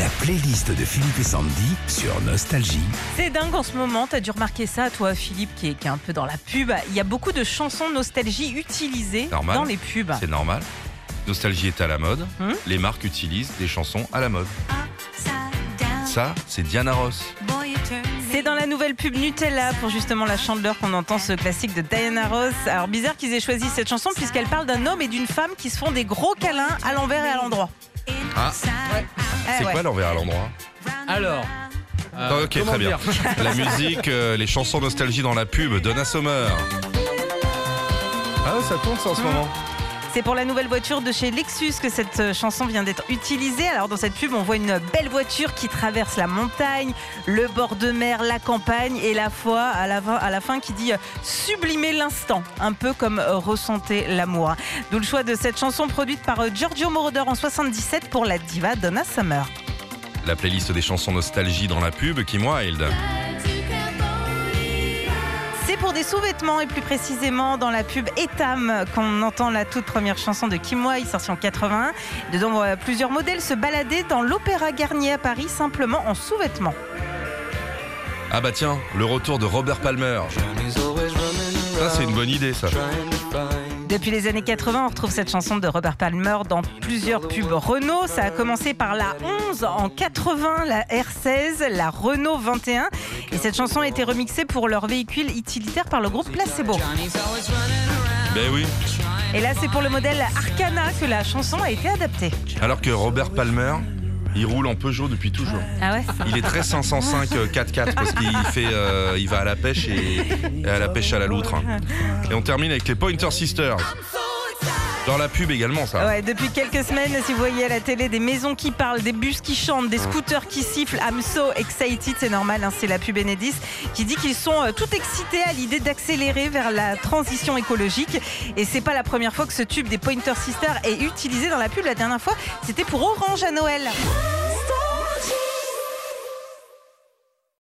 La playlist de Philippe et Sandy sur Nostalgie. C'est dingue en ce moment, t'as dû remarquer ça, toi Philippe, qui est, qui est un peu dans la pub. Il y a beaucoup de chansons nostalgie utilisées Normal. dans les pubs. C'est normal. Nostalgie est à la mode. Hmm. Les marques utilisent des chansons à la mode. Ça, c'est Diana Ross. C'est dans la nouvelle pub Nutella pour justement la chandeleur qu'on entend ce classique de Diana Ross. Alors bizarre qu'ils aient choisi cette chanson puisqu'elle parle d'un homme et d'une femme qui se font des gros câlins à l'envers et à l'endroit. Ah, c'est ouais. quoi l'envers à l'endroit Alors. euh, Ah, Ok, comment très bien. La musique, euh, les chansons nostalgie dans la pub, Donna Summer. Ah ouais, ça tourne ça en ce moment. C'est pour la nouvelle voiture de chez Lexus que cette euh, chanson vient d'être utilisée. Alors dans cette pub, on voit une belle voiture qui traverse la montagne, le bord de mer, la campagne et la foi à la, fin- qui dit euh, sublimer l'instant, un peu comme euh, ressentez l'amour. D'où le choix de cette chanson produite par Giorgio Moroder en 77 pour la diva Donna Summer. La playlist des chansons nostalgie dans la pub, Kim Wilde. C'est pour des sous-vêtements et plus précisément dans la pub Etam qu'on entend la toute première chanson de Kim Wilde sortie en 81. Dedans, on voit plusieurs modèles se balader dans l'Opéra Garnier à Paris simplement en sous-vêtements. Ah bah tiens, le retour de Robert Palmer. Ça, c'est une bonne idée, ça. Depuis les années 80, on retrouve cette chanson de Robert Palmer dans plusieurs pubs Renault. Ça a commencé par la 11 en 80, la R16, la Renault 21. Et cette chanson a été remixée pour leur véhicule utilitaire par le groupe Placebo. Ben oui. Et là, c'est pour le modèle Arcana que la chanson a été adaptée. Alors que Robert Palmer, il roule en Peugeot depuis toujours. Ah ouais Il est très 505 euh, 4x4 parce qu'il fait, euh, il va à la pêche et, et à la pêche à la loutre. Et on termine avec les Pointer Sisters. Dans la pub également, ça. Ouais, depuis quelques semaines, si vous voyez à la télé des maisons qui parlent, des bus qui chantent, des scooters qui sifflent, I'm so excited, c'est normal, hein, c'est la pub Enedis qui dit qu'ils sont euh, tout excités à l'idée d'accélérer vers la transition écologique. Et c'est pas la première fois que ce tube des Pointer Sisters est utilisé dans la pub. La dernière fois, c'était pour Orange à Noël.